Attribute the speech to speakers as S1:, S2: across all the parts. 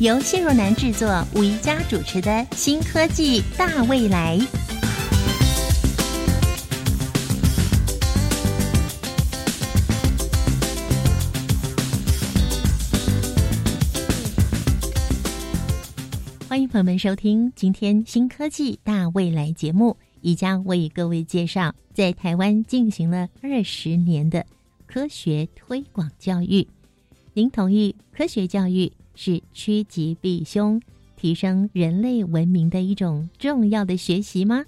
S1: 由谢若楠制作、吴宜佳主持的《新科技大未来》。欢迎朋友们收听今天《新科技大未来》节目，宜佳为各位介绍在台湾进行了二十年的科学推广教育。您同意科学教育是趋吉避凶、提升人类文明的一种重要的学习吗？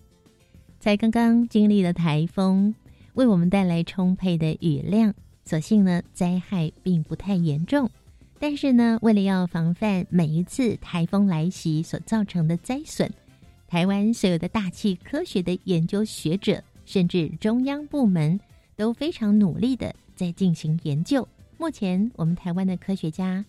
S1: 才刚刚经历了台风，为我们带来充沛的雨量，所幸呢灾害并不太严重。但是呢，为了要防范每一次台风来袭所造成的灾损，台湾所有的大气科学的研究学者，甚至中央部门都非常努力的在进行研究。目前，我们台湾的科学家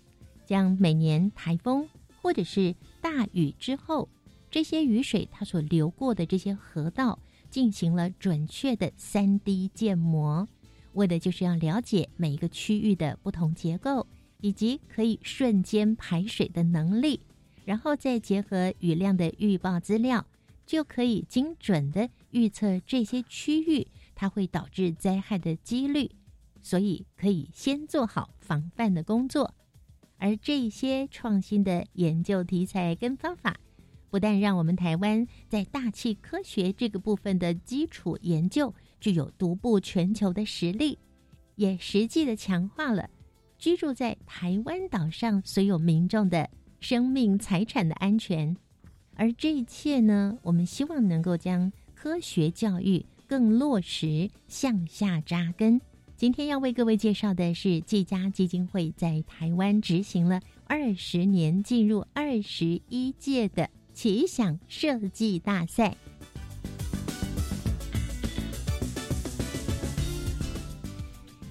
S1: 将每年台风或者是大雨之后，这些雨水它所流过的这些河道，进行了准确的三 D 建模，为的就是要了解每一个区域的不同结构。以及可以瞬间排水的能力，然后再结合雨量的预报资料，就可以精准的预测这些区域它会导致灾害的几率，所以可以先做好防范的工作。而这些创新的研究题材跟方法，不但让我们台湾在大气科学这个部分的基础研究具有独步全球的实力，也实际的强化了。居住在台湾岛上所有民众的生命财产的安全，而这一切呢，我们希望能够将科学教育更落实向下扎根。今天要为各位介绍的是季家基金会在台湾执行了二十年，进入二十一届的奇想设计大赛。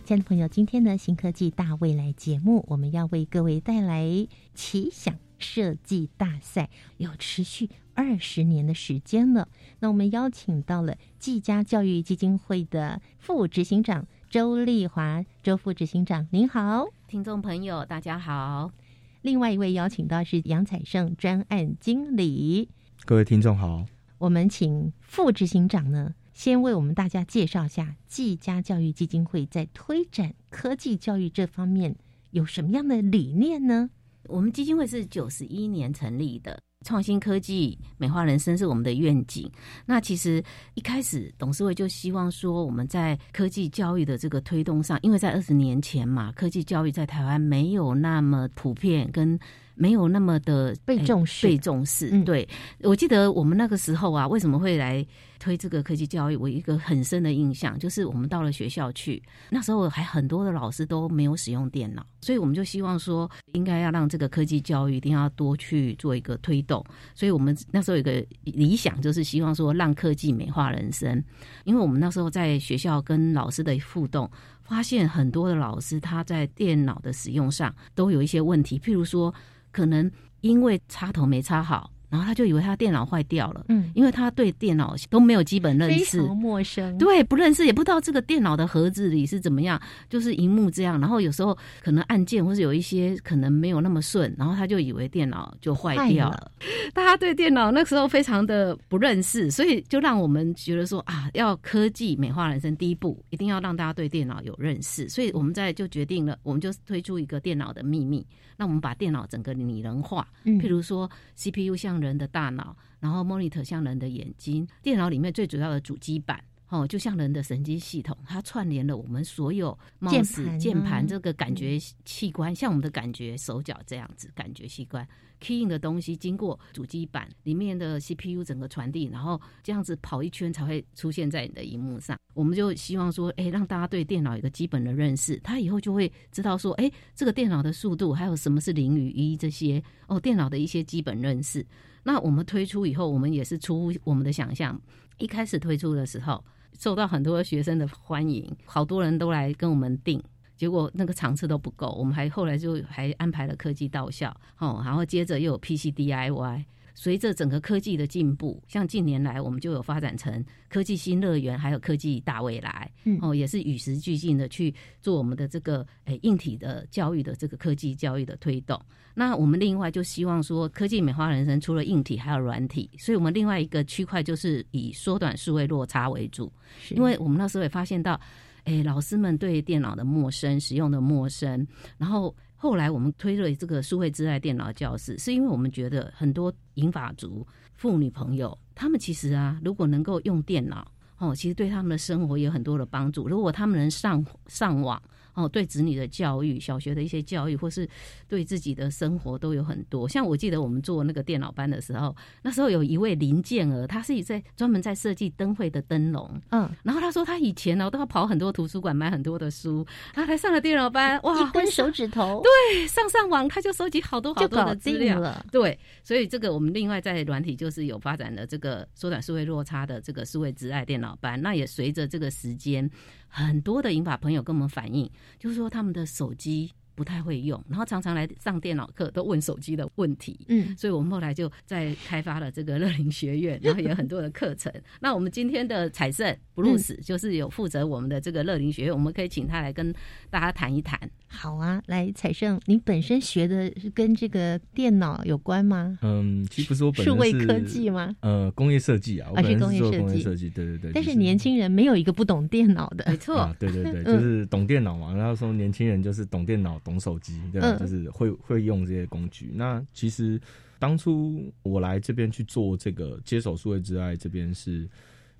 S1: 亲爱的朋友，今天的新科技大未来节目，我们要为各位带来奇想设计大赛，有持续二十年的时间了。那我们邀请到了季家教育基金会的副执行长周丽华，周副执行长，您好，
S2: 听众朋友大家好。
S1: 另外一位邀请到是杨彩胜专案经理，
S3: 各位听众好。
S1: 我们请副执行长呢。先为我们大家介绍一下技家教育基金会在推展科技教育这方面有什么样的理念呢？
S2: 我们基金会是九十一年成立的，创新科技美化人生是我们的愿景。那其实一开始董事会就希望说，我们在科技教育的这个推动上，因为在二十年前嘛，科技教育在台湾没有那么普遍跟。没有那么的
S1: 被重视，
S2: 被重视。对我记得我们那个时候啊，为什么会来推这个科技教育？我一个很深的印象就是，我们到了学校去，那时候还很多的老师都没有使用电脑，所以我们就希望说，应该要让这个科技教育一定要多去做一个推动。所以我们那时候有个理想，就是希望说，让科技美化人生。因为我们那时候在学校跟老师的互动，发现很多的老师他在电脑的使用上都有一些问题，譬如说。可能因为插头没插好。然后他就以为他电脑坏掉了，嗯，因为他对电脑都没有基本认识，
S1: 陌生，
S2: 对，不认识，也不知道这个电脑的盒子里是怎么样，就是荧幕这样。然后有时候可能按键或是有一些可能没有那么顺，然后他就以为电脑就坏掉了。大家对电脑那时候非常的不认识，所以就让我们觉得说啊，要科技美化人生，第一步一定要让大家对电脑有认识。所以我们在就决定了，我们就推出一个电脑的秘密，那我们把电脑整个拟人化，譬如说 CPU 像。人的大脑，然后 monitor 像人的眼睛，电脑里面最主要的主机板，哦，就像人的神经系统，它串联了我们所有
S1: 键盘、
S2: 键盘这个感觉器官，像我们的感觉手脚这样子感觉器官，keying 的东西经过主机板里面的 CPU 整个传递，然后这样子跑一圈才会出现在你的荧幕上。我们就希望说，哎，让大家对电脑有个基本的认识，他以后就会知道说，哎，这个电脑的速度，还有什么是零与一这些哦，电脑的一些基本认识。那我们推出以后，我们也是出乎我们的想象。一开始推出的时候，受到很多学生的欢迎，好多人都来跟我们订。结果那个场次都不够，我们还后来就还安排了科技到校，哦，然后接着又有 PC DIY。随着整个科技的进步，像近年来我们就有发展成科技新乐园，还有科技大未来，嗯哦，也是与时俱进的去做我们的这个诶硬体的教育的这个科技教育的推动。那我们另外就希望说，科技美化人生，除了硬体还有软体，所以我们另外一个区块就是以缩短数位落差为主，因为我们那时候也发现到，诶，老师们对电脑的陌生，使用的陌生，然后。后来我们推了这个数位之爱电脑教室，是因为我们觉得很多银发族妇女朋友，他们其实啊，如果能够用电脑，哦，其实对他们的生活有很多的帮助。如果他们能上上网。哦，对子女的教育，小学的一些教育，或是对自己的生活都有很多。像我记得我们做那个电脑班的时候，那时候有一位林建儿，他是在专门在设计灯会的灯笼。嗯，然后他说他以前呢都要跑很多图书馆买很多的书，他还上了电脑班，哇，
S1: 一根手指头，
S2: 对，上上网他就收集好多好多的资料了。对，所以这个我们另外在软体就是有发展的这个缩短数位落差的这个数位之爱电脑班，那也随着这个时间。很多的银发朋友跟我们反映，就是说他们的手机。不太会用，然后常常来上电脑课都问手机的问题，嗯，所以我们后来就在开发了这个乐龄学院，然后也有很多的课程。那我们今天的彩胜布鲁斯就是有负责我们的这个乐龄学院，我们可以请他来跟大家谈一谈。
S1: 好啊，来彩胜，你本身学的是跟这个电脑有关吗？
S3: 嗯，其实不是我本身
S1: 数位科技吗？
S3: 呃，工业设计啊，
S1: 而是工业
S3: 设计，对对对。
S1: 但是年轻人没有一个不懂电脑的，
S2: 没错，
S3: 对对对，就是懂电脑嘛。然后说年轻人就是懂电脑。懂手机，对吧？就是会会用这些工具。那其实当初我来这边去做这个接手数位之爱，这边是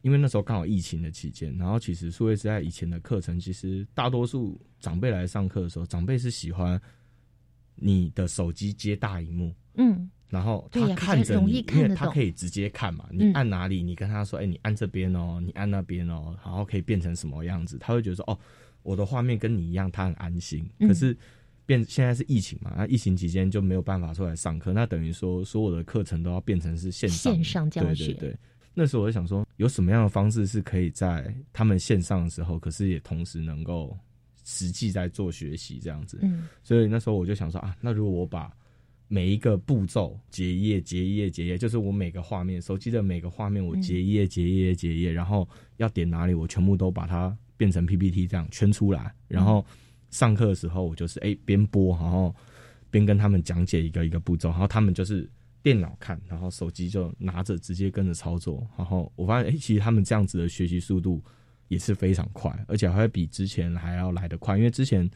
S3: 因为那时候刚好疫情的期间。然后其实数位时代以前的课程，其实大多数长辈来上课的时候，长辈是喜欢你的手机接大荧幕，嗯，然后他看着你，因为他可以直接看嘛。你按哪里，你跟他说，哎，你按这边哦，你按那边哦，然后可以变成什么样子，他会觉得说，哦。我的画面跟你一样，他很安心。可是变现在是疫情嘛，那疫情期间就没有办法出来上课，那等于说所有的课程都要变成是线上
S1: 线上教
S3: 学。对对对，那时候我就想说，有什么样的方式是可以在他们线上的时候，可是也同时能够实际在做学习这样子。嗯，所以那时候我就想说啊，那如果我把每一个步骤结页、结页、结页，就是我每个画面手机的每个画面，我结页、结页、结页，然后要点哪里，我全部都把它。变成 PPT 这样圈出来，然后上课的时候我就是哎边播，然后边跟他们讲解一个一个步骤，然后他们就是电脑看，然后手机就拿着直接跟着操作，然后我发现哎其实他们这样子的学习速度也是非常快，而且还会比之前还要来得快，因为之前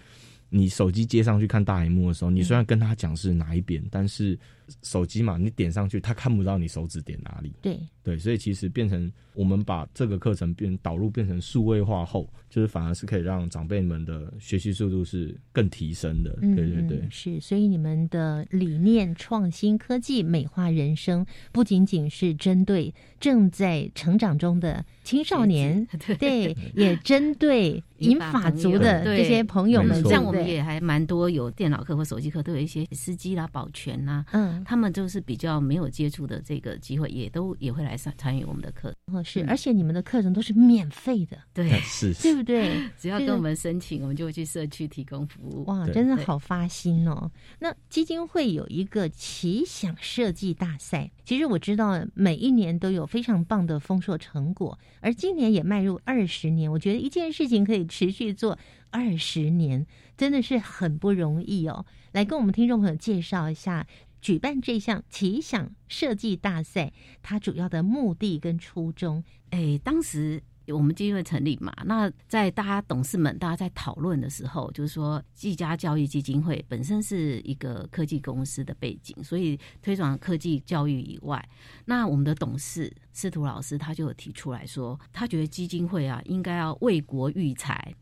S3: 你手机接上去看大荧幕的时候，你虽然跟他讲是哪一边，但是手机嘛，你点上去他看不到你手指点哪里，
S1: 对
S3: 对，所以其实变成。我们把这个课程变导入变成数位化后，就是反而是可以让长辈们的学习速度是更提升的。对对对，
S1: 是。所以你们的理念创新科技美化人生，不仅仅是针对正在成长中的青少年，对，也针对银发族的这些朋友们。
S2: 像我们也还蛮多有电脑课或手机课，都有一些司机啦、保全啦，嗯，他们就是比较没有接触的这个机会，也都也会来参参与我们的课。
S1: 哦是，而且你们的课程都是免费的，
S2: 对，
S3: 是，
S1: 对不对？
S2: 只要跟我们申请，我们就会去社区提供服务。
S1: 哇，真的好发心哦！那基金会有一个奇想设计大赛，其实我知道每一年都有非常棒的丰硕成果，而今年也迈入二十年。我觉得一件事情可以持续做二十年，真的是很不容易哦。来跟我们听众朋友介绍一下。举办这项奇想设计大赛，它主要的目的跟初衷，
S2: 哎，当时我们基金会成立嘛，那在大家董事们大家在讨论的时候，就是说技嘉教育基金会本身是一个科技公司的背景，所以推广科技教育以外，那我们的董事司徒老师他就提出来说，他觉得基金会啊应该要为国育才。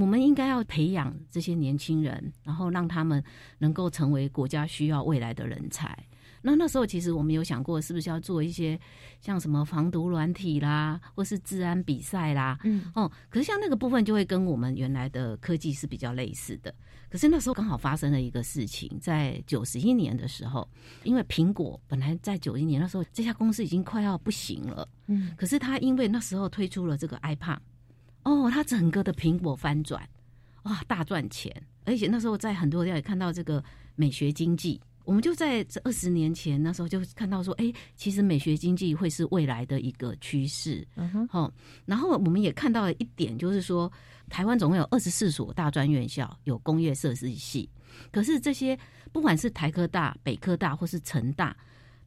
S2: 我们应该要培养这些年轻人，然后让他们能够成为国家需要未来的人才。那那时候其实我们有想过，是不是要做一些像什么防毒软体啦，或是治安比赛啦，嗯哦，可是像那个部分就会跟我们原来的科技是比较类似的。可是那时候刚好发生了一个事情，在九十一年的时候，因为苹果本来在九一年那时候这家公司已经快要不行了，嗯，可是他因为那时候推出了这个 iPad，哦，他整个的苹果翻转，哇，大赚钱，而且那时候在很多地方也看到这个美学经济。我们就在这二十年前那时候就看到说，哎，其实美学经济会是未来的一个趋势。嗯哼，好，然后我们也看到了一点，就是说，台湾总共有二十四所大专院校有工业设计系，可是这些不管是台科大、北科大或是成大，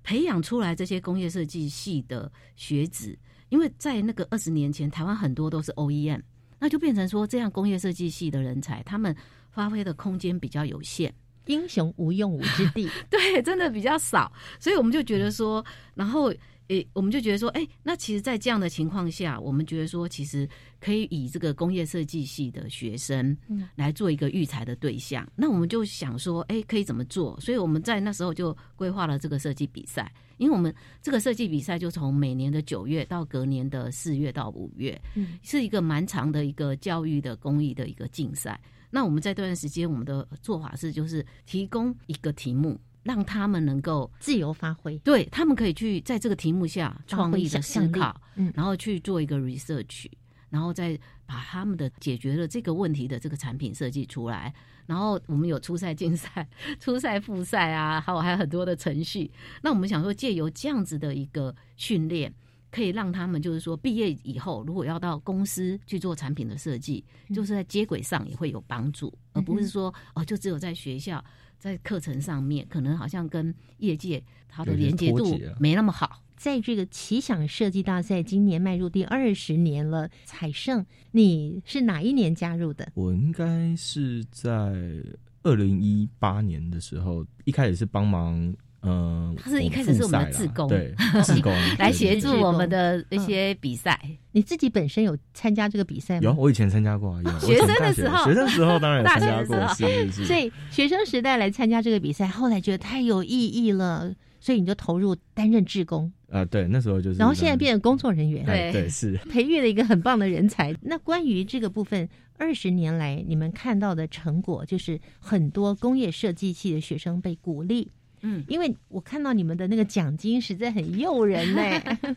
S2: 培养出来这些工业设计系的学子，因为在那个二十年前，台湾很多都是 OEM，那就变成说，这样工业设计系的人才，他们发挥的空间比较有限。
S1: 英雄无用武之地，
S2: 对，真的比较少，所以我们就觉得说，然后诶，我们就觉得说，哎，那其实，在这样的情况下，我们觉得说，其实可以以这个工业设计系的学生来做一个育才的对象。那我们就想说，哎，可以怎么做？所以我们在那时候就规划了这个设计比赛，因为我们这个设计比赛就从每年的九月到隔年的四月到五月，嗯，是一个蛮长的一个教育的公益的一个竞赛。那我们在这段时间，我们的做法是，就是提供一个题目，让他们能够
S1: 自由发挥，
S2: 对他们可以去在这个题目下创意的思考，嗯，然后去做一个 research，然后再把他们的解决了这个问题的这个产品设计出来。然后我们有初赛、竞赛、初赛、复赛啊，还有还有很多的程序。那我们想说，借由这样子的一个训练。可以让他们就是说毕业以后，如果要到公司去做产品的设计，就是在接轨上也会有帮助，而不是说哦，就只有在学校在课程上面，可能好像跟业界它的连接度没那么好。
S1: 在这个奇想设计大赛今年迈入第二十年了，彩胜，你是哪一年加入的？
S3: 我应该是在二零一八年的时候，一开始是帮忙。嗯，
S2: 他是一开始是我们的 自工，
S3: 对，志工
S2: 来协助我们的一些比赛。
S1: 你自己本身有参加这个比赛吗？
S3: 有，我以前参加过。有
S2: 学生的时候，
S3: 学生时候当然参加过。是是是。
S1: 所以学生时代来参加这个比赛，后来觉得太有意义了，所以你就投入担任志工。
S3: 啊，对，那时候就是。
S1: 然后现在变成工作人员，
S3: 对对是。
S1: 培育了一个很棒的人才。那关于这个部分，二十年来你们看到的成果，就是很多工业设计系的学生被鼓励。嗯，因为我看到你们的那个奖金实在很诱人呢。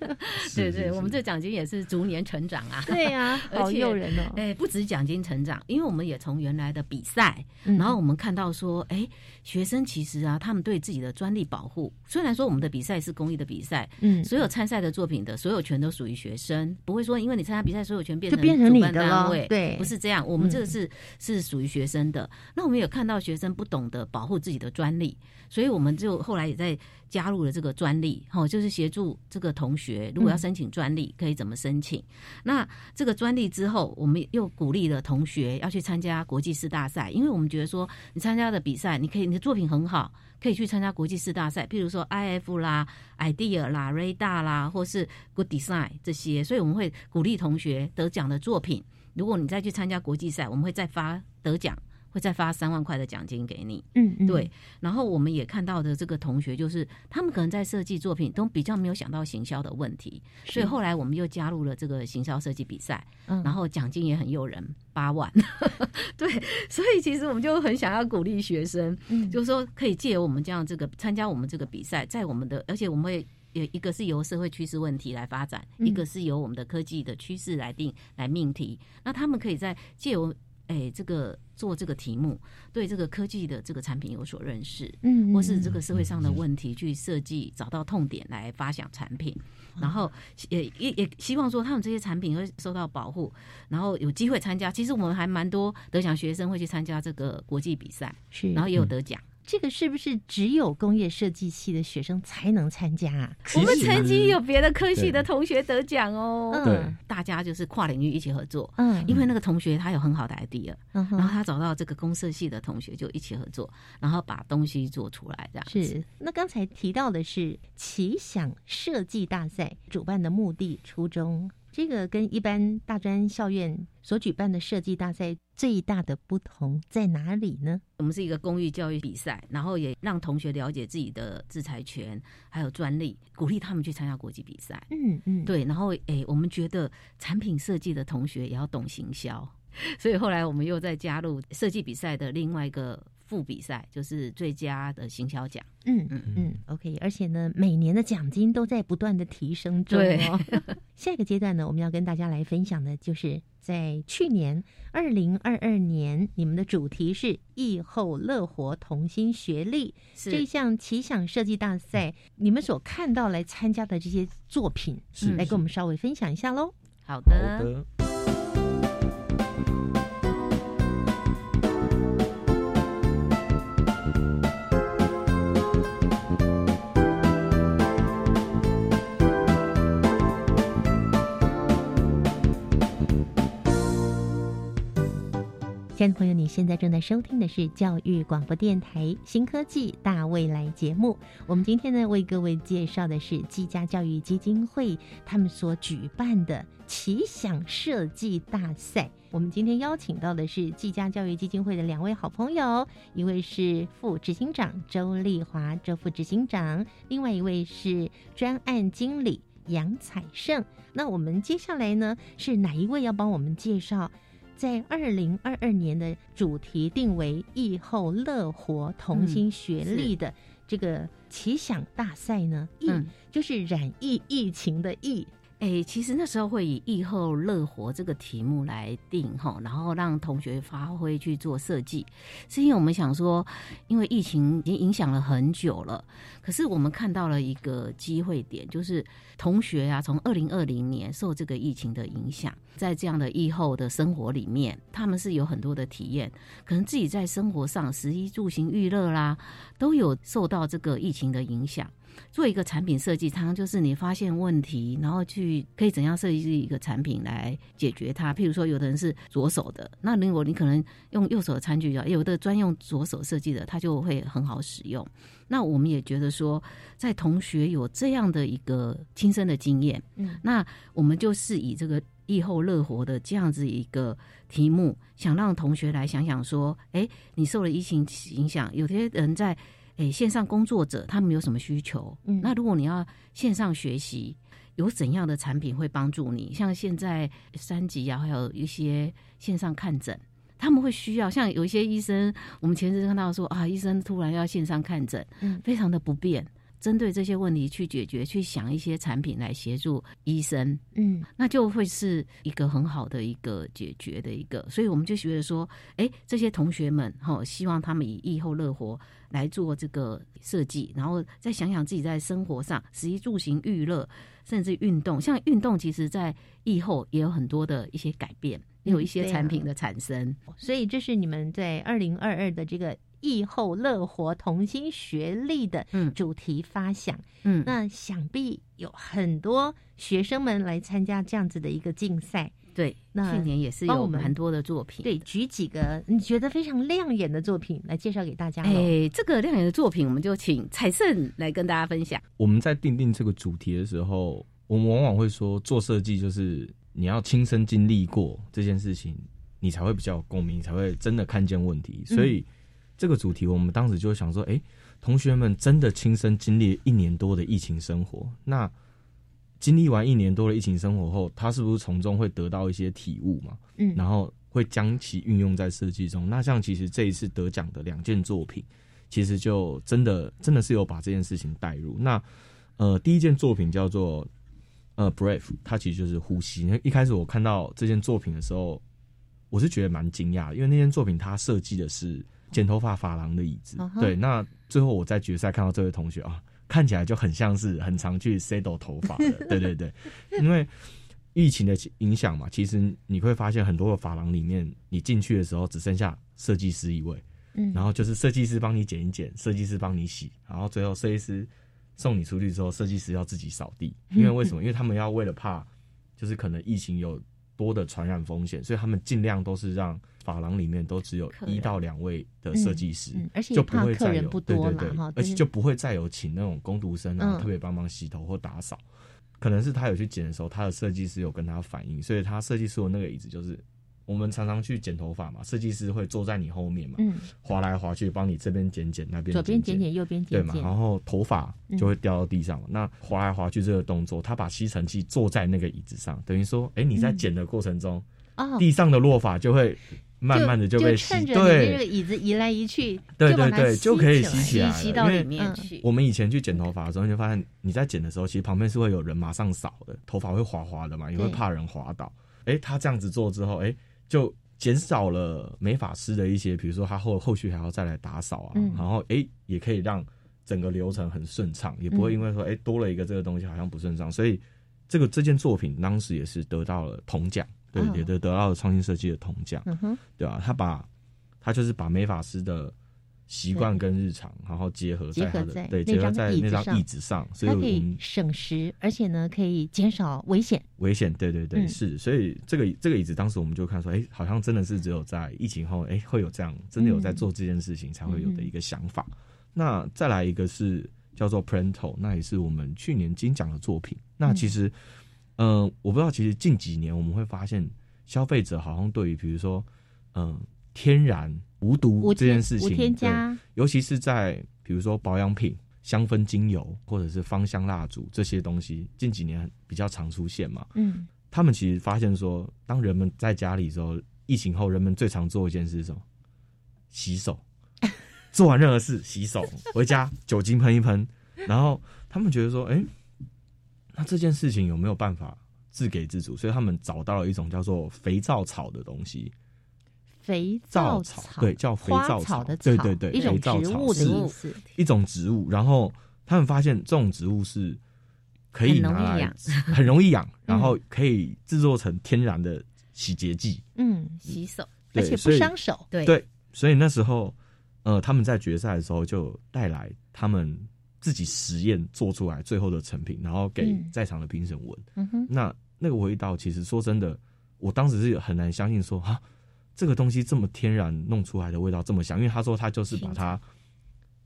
S2: 对对，我们这奖金也是逐年成长啊。
S1: 对呀，好诱人哦。
S2: 哎，不止奖金成长，因为我们也从原来的比赛，然后我们看到说，哎，学生其实啊，他们对自己的专利保护，虽然说我们的比赛是公益的比赛，嗯，所有参赛的作品的所有权都属于学生，不会说因为你参加比赛，所有权变成
S1: 变成
S2: 你
S1: 的单位，对，
S2: 不是这样。我们这个是是属于学生的。那我们有看到学生不懂得保护自己的专利。所以我们就后来也在加入了这个专利，哈，就是协助这个同学，如果要申请专利，可以怎么申请？那这个专利之后，我们又鼓励了同学要去参加国际式大赛，因为我们觉得说，你参加的比赛，你可以你的作品很好，可以去参加国际式大赛，譬如说 IF 啦、Idea 啦、RADA 啦，或是 Good Design 这些，所以我们会鼓励同学得奖的作品，如果你再去参加国际赛，我们会再发得奖。会再发三万块的奖金给你，嗯，对。然后我们也看到的这个同学，就是他们可能在设计作品都比较没有想到行销的问题，所以后来我们又加入了这个行销设计比赛，然后奖金也很诱人，八万。对，所以其实我们就很想要鼓励学生，就是说可以借由我们这样这个参加我们这个比赛，在我们的，而且我们会有一个是由社会趋势问题来发展，一个是由我们的科技的趋势来定来命题，那他们可以在借由。哎，这个做这个题目，对这个科技的这个产品有所认识，嗯，或是这个社会上的问题去设计，找到痛点来发想产品，然后也也也希望说他们这些产品会受到保护，然后有机会参加。其实我们还蛮多得奖学生会去参加这个国际比赛，
S1: 是，
S2: 然后也有得奖。
S1: 这个是不是只有工业设计系的学生才能参加啊？
S2: 我们曾经有别的科系的同学得奖哦。
S3: 对，
S2: 大家就是跨领域一起合作。嗯，因为那个同学他有很好的 idea，然后他找到这个公社系的同学就一起合作，然后把东西做出来。这样
S1: 是。那刚才提到的是奇想设计大赛主办的目的初衷。这个跟一般大专校院所举办的设计大赛最大的不同在哪里呢？
S2: 我们是一个公益教育比赛，然后也让同学了解自己的制裁权还有专利，鼓励他们去参加国际比赛。
S1: 嗯嗯，
S2: 对。然后诶，我们觉得产品设计的同学也要懂行销，所以后来我们又再加入设计比赛的另外一个。副比赛就是最佳的行销奖。
S1: 嗯嗯嗯，OK。而且呢，每年的奖金都在不断的提升中哦。下一个阶段呢，我们要跟大家来分享的，就是在去年二零二二年，你们的主题是“疫后乐活同心学历”这项奇想设计大赛，你们所看到来参加的这些作品，来跟我们稍微分享一下喽。
S2: 好的。
S1: 亲朋友，你现在正在收听的是教育广播电台新科技大未来节目。我们今天呢，为各位介绍的是技嘉教育基金会他们所举办的奇想设计大赛。我们今天邀请到的是技嘉教育基金会的两位好朋友，一位是副执行长周丽华，周副执行长；另外一位是专案经理杨彩胜。那我们接下来呢，是哪一位要帮我们介绍？在二零二二年的主题定为“疫后乐活同心协力”的这个奇想大赛呢，疫就是染疫疫情的疫。
S2: 哎，其实那时候会以“疫后乐活”这个题目来定哈，然后让同学发挥去做设计，是因为我们想说，因为疫情已经影响了很久了，可是我们看到了一个机会点，就是同学啊，从二零二零年受这个疫情的影响，在这样的疫后的生活里面，他们是有很多的体验，可能自己在生活上食衣住行娱乐啦，都有受到这个疫情的影响。做一个产品设计，常常就是你发现问题，然后去可以怎样设计一个产品来解决它。譬如说，有的人是左手的，那如果你可能用右手的餐具啊，有的专用左手设计的，它就会很好使用。那我们也觉得说，在同学有这样的一个亲身的经验，嗯，那我们就是以这个疫后乐活的这样子一个题目，想让同学来想想说，哎，你受了疫情影响，有些人在。诶，线上工作者他们有什么需求？嗯，那如果你要线上学习，有怎样的产品会帮助你？像现在三级啊，还有一些线上看诊，他们会需要。像有一些医生，我们前阵看到说啊，医生突然要线上看诊，嗯，非常的不便。针对这些问题去解决，去想一些产品来协助医生，嗯，那就会是一个很好的一个解决的一个。所以我们就觉得说，哎，这些同学们哈，希望他们以疫后乐活来做这个设计，然后再想想自己在生活上，食衣住行娱乐，甚至运动，像运动，其实在疫后也有很多的一些改变，有一些产品的产生。
S1: 所以这是你们在二零二二的这个。疫后乐活同心学历的主题发想，嗯，那想必有很多学生们来参加这样子的一个竞赛。
S2: 对，那去年也是有很多的作品。
S1: 对，举几个你觉得非常亮眼的作品来介绍给大家。
S2: 哎，这个亮眼的作品，我们就请彩胜来跟大家分享。
S3: 我们在定定这个主题的时候，我们往往会说，做设计就是你要亲身经历过这件事情，你才会比较有共鸣，才会真的看见问题。所以。这个主题，我们当时就想说，哎，同学们真的亲身经历一年多的疫情生活，那经历完一年多的疫情生活后，他是不是从中会得到一些体悟嘛？嗯，然后会将其运用在设计中。那像其实这一次得奖的两件作品，其实就真的真的是有把这件事情带入。那呃，第一件作品叫做呃 Brave，它其实就是呼吸。一开始我看到这件作品的时候，我是觉得蛮惊讶，因为那件作品它设计的是。剪头发发廊的椅子，对，那最后我在决赛看到这位同学啊，看起来就很像是很常去 settle 头发的，对对对，因为疫情的影响嘛，其实你会发现很多的发廊里面，你进去的时候只剩下设计师一位，嗯，然后就是设计师帮你剪一剪，设计师帮你洗，然后最后设计师送你出去之后，设计师要自己扫地，因为为什么？因为他们要为了怕，就是可能疫情有。多的传染风险，所以他们尽量都是让发廊里面都只有一到两位的设计师，
S1: 而且
S3: 就不会再有
S1: 再对对
S3: 对，而且就不会再有请那种工读生啊，特别帮忙洗头或打扫。可能是他有去剪的时候，他的设计师有跟他反映，所以他设计师的那个椅子就是。我们常常去剪头发嘛，设计师会坐在你后面嘛，嗯，滑来滑去，帮你这边剪剪，那边
S1: 左边剪剪，右边剪
S3: 剪，对嘛？然后头发就会掉到地上嘛。那滑来滑去这个动作，他把吸尘器坐在那个椅子上，等于说，哎，你在剪的过程中，地上的落发就会慢慢的就被吸，
S1: 对，这个椅子移来移去，
S3: 对对对，就可以吸起来，
S2: 吸到里面去。
S3: 我们以前去剪头发的时候，你就发现你在剪的时候，其实旁边是会有人马上扫的，头发会滑滑的嘛，也会怕人滑倒。哎，他这样子做之后，哎，就。减少了美发师的一些，比如说他后后续还要再来打扫啊，然后哎也可以让整个流程很顺畅，也不会因为说哎多了一个这个东西好像不顺畅，所以这个这件作品当时也是得到了铜奖，对，也得得到了创新设计的铜奖，对吧？他把他就是把美发师的。习惯跟日常，然后结合在他的对结合在那张椅子上，所以
S1: 可以省时，而且呢可以减少危险。
S3: 危险，对对对，是。所以这个这个椅子，当时我们就看说，哎，好像真的是只有在疫情后，哎，会有这样真的有在做这件事情才会有的一个想法。那再来一个是叫做 Pranto，那也是我们去年金奖的作品。那其实，嗯，我不知道，其实近几年我们会发现，消费者好像对于比如说，嗯，天然。无毒这件事情，
S1: 添加，
S3: 尤其是在比如说保养品、香氛精油或者是芳香蜡烛这些东西，近几年比较常出现嘛。嗯，他们其实发现说，当人们在家里时候，疫情后人们最常做一件事是什么？洗手，做完任何事洗手，回家酒精喷一喷，然后他们觉得说，哎，那这件事情有没有办法自给自足？所以他们找到了一种叫做肥皂草的东西。
S1: 肥皂草
S3: 对，叫肥皂
S1: 草。的
S3: 对对对，
S1: 一种植物的意思，
S3: 一种植物。然后他们发现这种植物是可以拿来很容易养，然后可以制作成天然的洗洁剂，
S1: 嗯，洗手，而且不伤手。
S2: 对。
S3: 对，所以那时候呃，他们在决赛的时候就带来他们自己实验做出来最后的成品，然后给在场的评审闻。嗯哼，那那个味道其实说真的，我当时是很难相信说啊。这个东西这么天然弄出来的味道这么香，因为他说他就是把它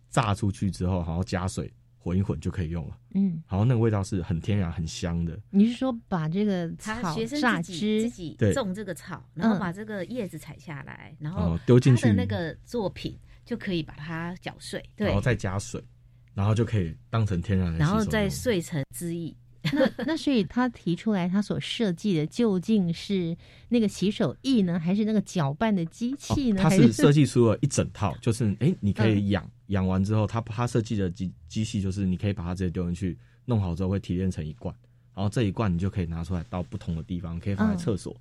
S3: 榨出去之后，然后加水混一混就可以用了。嗯，然后那个味道是很天然、很香的。
S1: 你是说把这个草榨汁
S2: 自己种这个草，然后把这个叶子采下来，然后
S3: 丢进去
S2: 那个作品就可以把它搅碎，
S3: 然后再加水，然后就可以当成天然的，
S2: 然后再碎成汁液。
S1: 那那所以他提出来，他所设计的究竟是那个洗手液呢，还是那个搅拌的机器呢？
S3: 他是设计出了一整套，就是哎，你可以养养完之后，他他设计的机机器就是你可以把它直接丢进去，弄好之后会提炼成一罐，然后这一罐你就可以拿出来到不同的地方，可以放在厕所。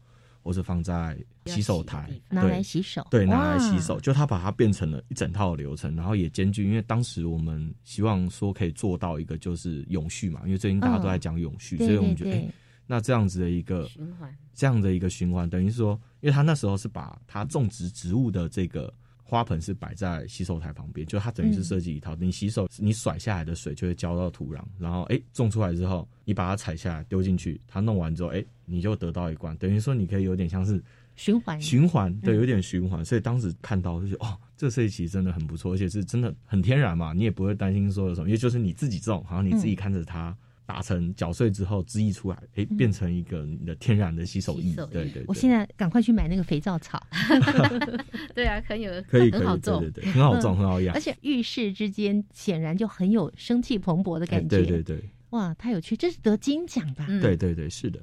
S3: 或是放在洗手台，
S1: 拿来洗手，
S3: 对，拿来洗手，就他把它变成了一整套流程，然后也兼具，因为当时我们希望说可以做到一个就是永续嘛，因为最近大家都在讲永续，所以我们觉得，哎，那这样子的一个
S2: 循环，
S3: 这样的一个循环，等于说，因为他那时候是把他种植植物的这个。花盆是摆在洗手台旁边，就它等于是设计一套。你洗手，你甩下来的水就会浇到土壤，然后哎种出来之后，你把它采下来丢进去，它弄完之后，哎你就得到一罐，等于说你可以有点像是
S1: 循环
S3: 循环，对，有点循环。所以当时看到就觉得哦，这设计其实真的很不错，而且是真的很天然嘛，你也不会担心说有什么，因为就是你自己种，好像你自己看着它。打成搅碎之后，汁液出来，哎，变成一个你的天然的洗手液。对对，
S1: 我现在赶快去买那个肥皂草。
S2: 对啊，很有，
S3: 可以，
S2: 很好种，
S3: 对对对，很好种，很好养。
S1: 而且浴室之间显然就很有生气蓬勃的感
S3: 觉。对对对，
S1: 哇，太有趣，这是得金奖吧？
S3: 对对对，是的，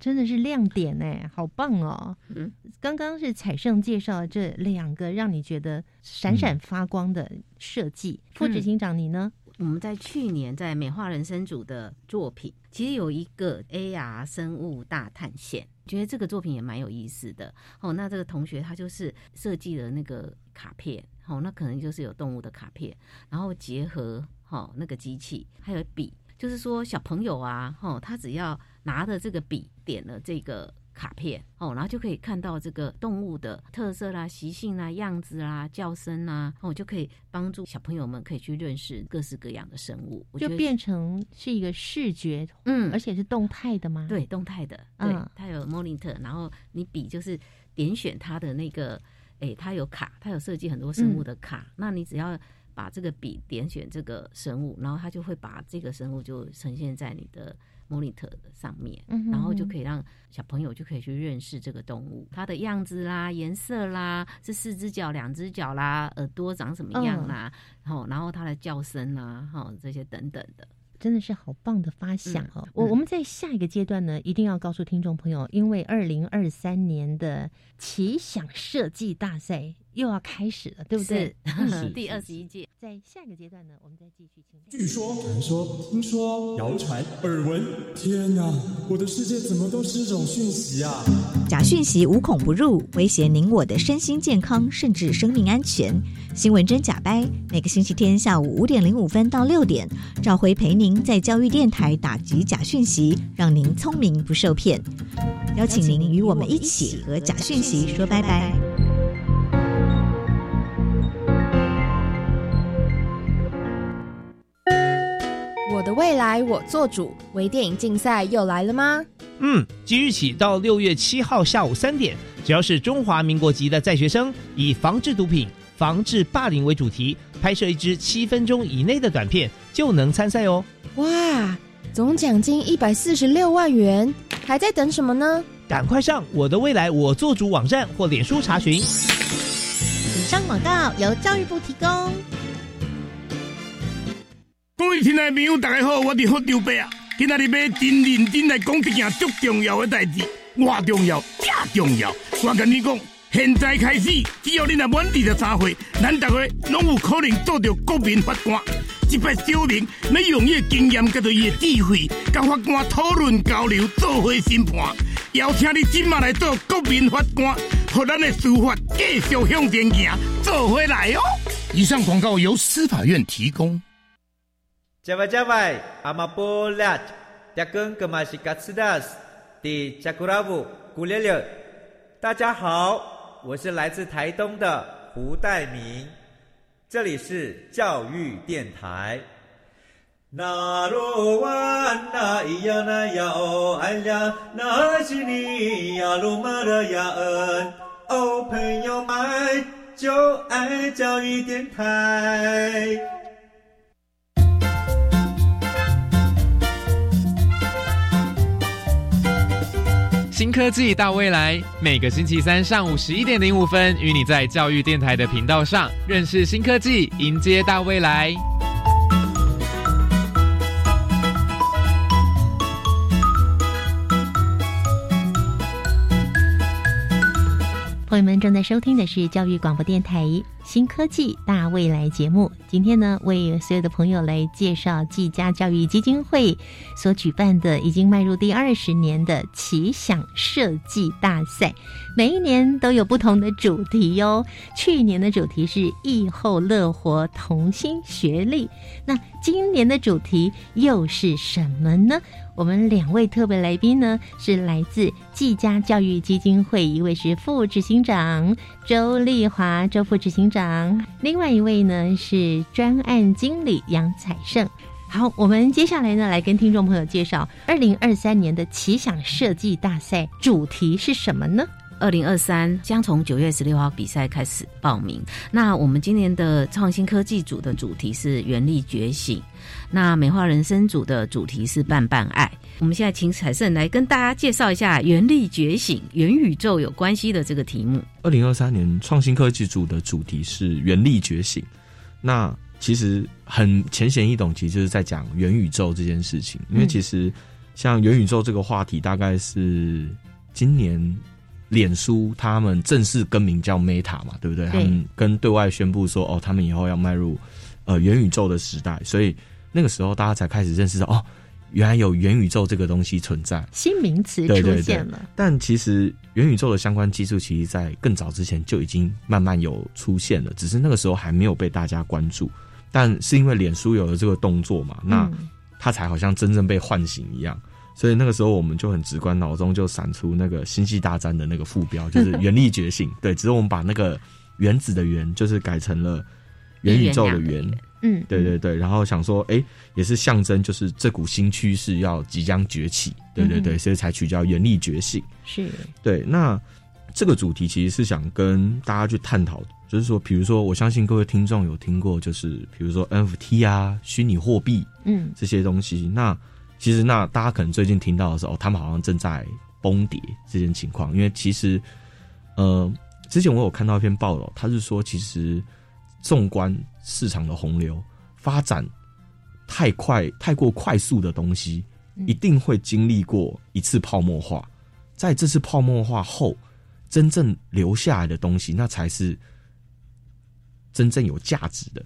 S1: 真的是亮点哎，好棒哦。嗯，刚刚是彩胜介绍这两个让你觉得闪闪发光的设计，副执行长你呢？
S2: 我们在去年在美化人生组的作品，其实有一个 AR 生物大探险，觉得这个作品也蛮有意思的。哦，那这个同学他就是设计了那个卡片，哦，那可能就是有动物的卡片，然后结合哈那个机器，还有笔，就是说小朋友啊，哈，他只要拿着这个笔点了这个。卡片哦，然后就可以看到这个动物的特色啦、习性啦、样子啦、叫声啦，哦，就可以帮助小朋友们可以去认识各式各样的生物，
S1: 就变成是一个视觉，嗯，而且是动态的吗？
S2: 对，动态的，对，它有 monitor，然后你笔就是点选它的那个，哎，它有卡，它有设计很多生物的卡，那你只要。把这个笔点选这个生物，然后它就会把这个生物就呈现在你的 monitor 的上面，嗯然后就可以让小朋友就可以去认识这个动物，它的样子啦、颜色啦，是四只脚、两只脚啦，耳朵长什么样啦，然后然后它的叫声啦，哈，这些等等的。
S1: 真的是好棒的发想哦！我我们在下一个阶段呢，一定要告诉听众朋友，因为二零二三年的奇想设计大赛又要开始了，对不对？
S2: 第二十一届，
S1: 在下一个阶段呢，我们再继续听。
S4: 据说、传说、听说、谣传、耳闻，天哪！我的世界怎么都是这种讯息啊？
S5: 假讯息无孔不入，威胁您我的身心健康，甚至生命安全。新闻真假掰，每个星期天下午五点零五分到六点，赵辉陪您在教育电台打击假讯息，让您聪明不受骗。邀请您与我们一起和假讯息说拜拜。
S6: 未来我做主，微电影竞赛又来了吗？
S7: 嗯，即日起到六月七号下午三点，只要是中华民国籍的在学生，以防治毒品。防治霸凌为主题，拍摄一支七分钟以内的短片就能参赛哦！
S6: 哇，总奖金一百四十六万元，还在等什么呢？
S7: 赶快上我的未来我做主网站或脸书查询。
S1: 以上广告由教育部提供。
S8: 各位亲爱的朋友，大家好，我是福州伯啊！今仔日要真认真来讲一件足重要的代志，哇重要，真重要！我跟你讲。现在开始，只要你若满二十三岁，咱大家拢有可能做到国民法官。一百小明你用伊的经验，跟着伊的智慧，跟法官讨论交流，做回审判。邀请你今晚来做国民法官，和咱的司法继续向前行，做回来哦。以上广告由司法院提供。
S9: 加外加外，阿玛波拉，扎根格玛西卡斯达斯，迪加古拉布古列列，大家好。我是来自台东的胡代明，这里是教育电台。那罗哇那咿呀那呀哦哎呀，那是你呀鲁玛的呀恩哦，朋友们就爱教育电台。
S10: 新科技大未来，每个星期三上午十一点零五分，与你在教育电台的频道上认识新科技，迎接大未来。
S1: 朋友们正在收听的是教育广播电台《新科技大未来》节目。今天呢，为所有的朋友来介绍技嘉教育基金会所举办的已经迈入第二十年的奇想设计大赛。每一年都有不同的主题哟。去年的主题是“疫后乐活，同心学力”。那今年的主题又是什么呢？我们两位特别来宾呢，是来自技嘉教育基金会，一位是副执行长周丽华，周副执行长；另外一位呢是专案经理杨彩胜。好，我们接下来呢，来跟听众朋友介绍二零二三年的奇想设计大赛主题是什么呢？
S2: 二零二三将从九月十六号比赛开始报名。那我们今年的创新科技组的主题是原力觉醒，那美化人生组的主题是伴伴爱。我们现在请彩胜来跟大家介绍一下原力觉醒、元宇宙有关系的这个题目。
S3: 二零二三年创新科技组的主题是原力觉醒。那其实很浅显易懂，其实就是在讲元宇宙这件事情。因为其实像元宇宙这个话题，大概是今年。脸书他们正式更名叫 Meta 嘛，对不对？他们跟对外宣布说，哦，他们以后要迈入呃元宇宙的时代，所以那个时候大家才开始认识到，哦，原来有元宇宙这个东西存在，
S1: 新名词出现了。
S3: 但其实元宇宙的相关技术，其实在更早之前就已经慢慢有出现了，只是那个时候还没有被大家关注。但是因为脸书有了这个动作嘛，那它才好像真正被唤醒一样。所以那个时候我们就很直观，脑中就闪出那个《星际大战》的那个副标，就是“原力觉醒”。对，只是我们把那个原子的“原”就是改成了元宇宙的“元”。嗯，对对对。然后想说，哎，也是象征，就是这股新趋势要即将崛起。对对对，所以才取叫“原力觉醒”。
S1: 是。
S3: 对，那这个主题其实是想跟大家去探讨，就是说，比如说，我相信各位听众有听过，就是比如说 NFT 啊，虚拟货币，
S1: 嗯，
S3: 这些东西。那其实，那大家可能最近听到的时候，他们好像正在崩跌这件情况，因为其实，呃，之前我有看到一篇报道，他是说，其实纵观市场的洪流发展太快、太过快速的东西，一定会经历过一次泡沫化，在这次泡沫化后。真正留下来的东西，那才是真正有价值的。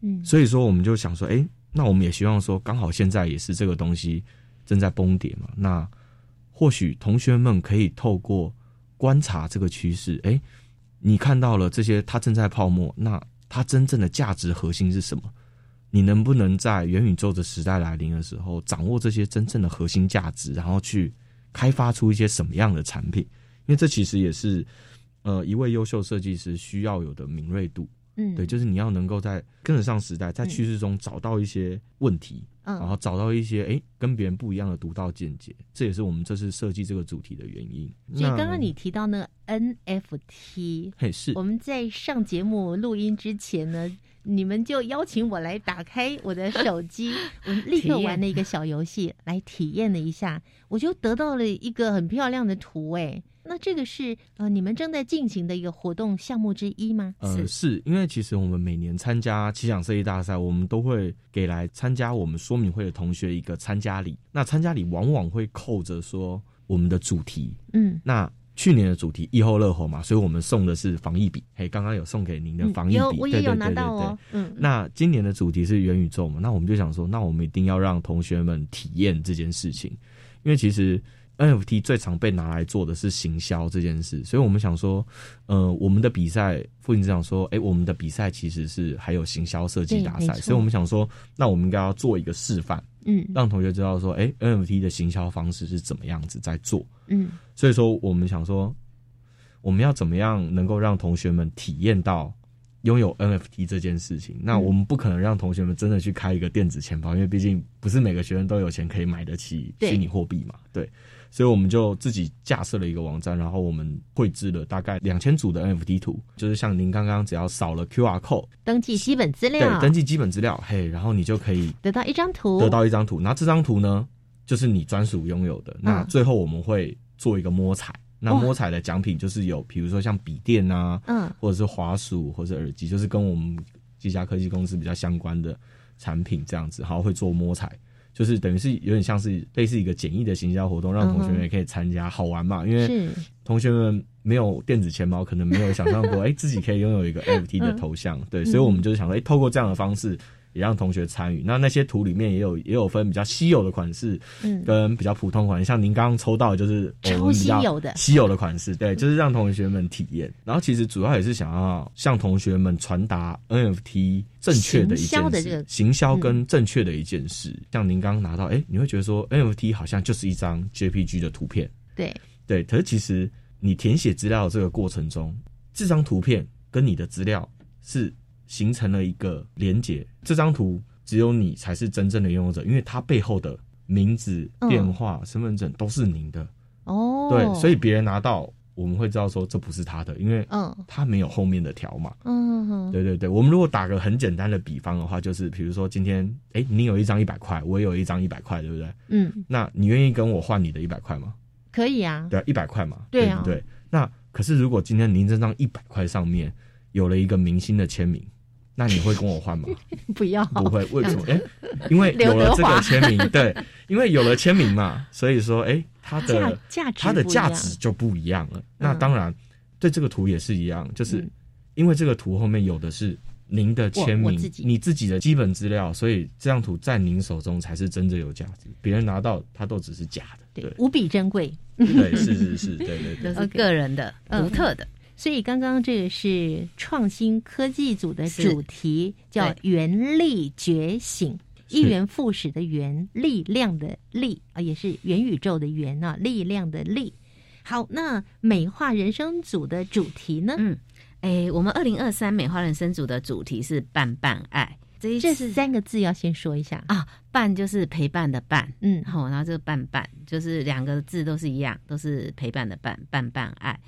S1: 嗯，
S3: 所以说我们就想说，哎，那我们也希望说，刚好现在也是这个东西正在崩跌嘛。那或许同学们可以透过观察这个趋势，哎，你看到了这些它正在泡沫，那它真正的价值核心是什么？你能不能在元宇宙的时代来临的时候，掌握这些真正的核心价值，然后去开发出一些什么样的产品？因为这其实也是，呃，一位优秀设计师需要有的敏锐度。
S1: 嗯，
S3: 对，就是你要能够在跟得上时代，在趋势中找到一些问题，然后找到一些哎跟别人不一样的独到见解。这也是我们这次设计这个主题的原因。
S1: 所以刚刚你提到那个 NFT，
S3: 嘿，是
S1: 我们在上节目录音之前呢。你们就邀请我来打开我的手机，我立刻玩了一个小游戏来体验了一下，我就得到了一个很漂亮的图。哎，那这个是呃你们正在进行的一个活动项目之一吗？
S3: 呃，是因为其实我们每年参加奇想设计大赛，我们都会给来参加我们说明会的同学一个参加礼。那参加礼往往会扣着说我们的主题，
S1: 嗯，
S3: 那。去年的主题疫后乐活嘛，所以我们送的是防疫笔。嘿，刚刚有送给您的防疫笔，
S1: 我也有拿到哦。嗯，
S3: 那今年的主题是元宇宙嘛，那我们就想说，那我们一定要让同学们体验这件事情，因为其实 NFT 最常被拿来做的是行销这件事，所以我们想说，呃，我们的比赛，父亲长说，哎，我们的比赛其实是还有行销设计大赛，所以我们想说，那我们应该要做一个示范。
S1: 嗯，
S3: 让同学知道说，哎，NFT 的行销方式是怎么样子在做。
S1: 嗯，
S3: 所以说我们想说，我们要怎么样能够让同学们体验到拥有 NFT 这件事情？那我们不可能让同学们真的去开一个电子钱包，因为毕竟不是每个学生都有钱可以买得起虚拟货币嘛。对。所以我们就自己架设了一个网站，然后我们绘制了大概两千组的 NFT 图，就是像您刚刚只要扫了 QR code
S1: 登记基本资料，
S3: 对，登记基本资料，嘿，然后你就可以
S1: 得到一张图，
S3: 得到一张图。那这张图呢，就是你专属拥有的。那最后我们会做一个摸彩，那摸彩的奖品就是有，比如说像笔电啊，
S1: 嗯，
S3: 或者是滑鼠或者耳机，就是跟我们几家科技公司比较相关的产品这样子，好会做摸彩。就是等于是有点像是类似一个简易的行销活动，让同学们也可以参加，好玩嘛？因为同学们没有电子钱包，可能没有想象过，哎，自己可以拥有一个 NFT 的头像，对，所以我们就是想说，哎，透过这样的方式。也让同学参与，那那些图里面也有也有分比较稀有的款式，
S1: 嗯，
S3: 跟比较普通款，像您刚刚抽到的就是
S1: 超稀有的
S3: 稀有的款式，对，就是让同学们体验。然后其实主要也是想要向同学们传达 NFT 正确的一件事，行销跟正确的一件事。像您刚刚拿到，哎，你会觉得说 NFT 好像就是一张 JPG 的图片，
S1: 对
S3: 对，可是其实你填写资料这个过程中，这张图片跟你的资料是。形成了一个连结，这张图只有你才是真正的拥有者，因为它背后的名字、电话、身份证都是您的
S1: 哦。
S3: 对，所以别人拿到，我们会知道说这不是他的，因为
S1: 嗯，
S3: 他没有后面的条码。
S1: 嗯，
S3: 对对对，我们如果打个很简单的比方的话，就是比如说今天，哎，你有一张一百块，我也有一张一百块，对不对？
S1: 嗯，
S3: 那你愿意跟我换你的一百块吗？
S1: 可以啊，
S3: 对，一百块嘛，
S1: 对
S3: 不对？那可是如果今天您这张一百块上面有了一个明星的签名。那你会跟我换吗？
S1: 不要，
S3: 不会。为什么？哎，因为有了这个签名，对，因为有了签名嘛，所以说，哎，它的
S1: 价值，
S3: 它的价值就不一样了。那当然，对这个图也是一样，就是因为这个图后面有的是您的签名，你自己的基本资料，所以这张图在您手中才是真正有价值，别人拿到它都只是假的，对，
S1: 无比珍贵。
S3: 对，是是是，对对对，
S2: 都是个人的、独特的。
S1: 所以刚刚这个是创新科技组的主题，叫“原力觉醒”，一元复始的元，力量的力啊，也是元宇宙的元啊，力量的力。好，那美化人生组的主题呢？
S2: 嗯，哎，我们二零二三美化人生组的主题是“伴伴爱”，
S1: 这这是三个字，要先说一下。
S2: 啊，“伴”就是陪伴的“伴”，
S1: 嗯，
S2: 好，然后这个“伴伴”就是两个字都是一样，都是陪伴的“伴”，伴伴爱。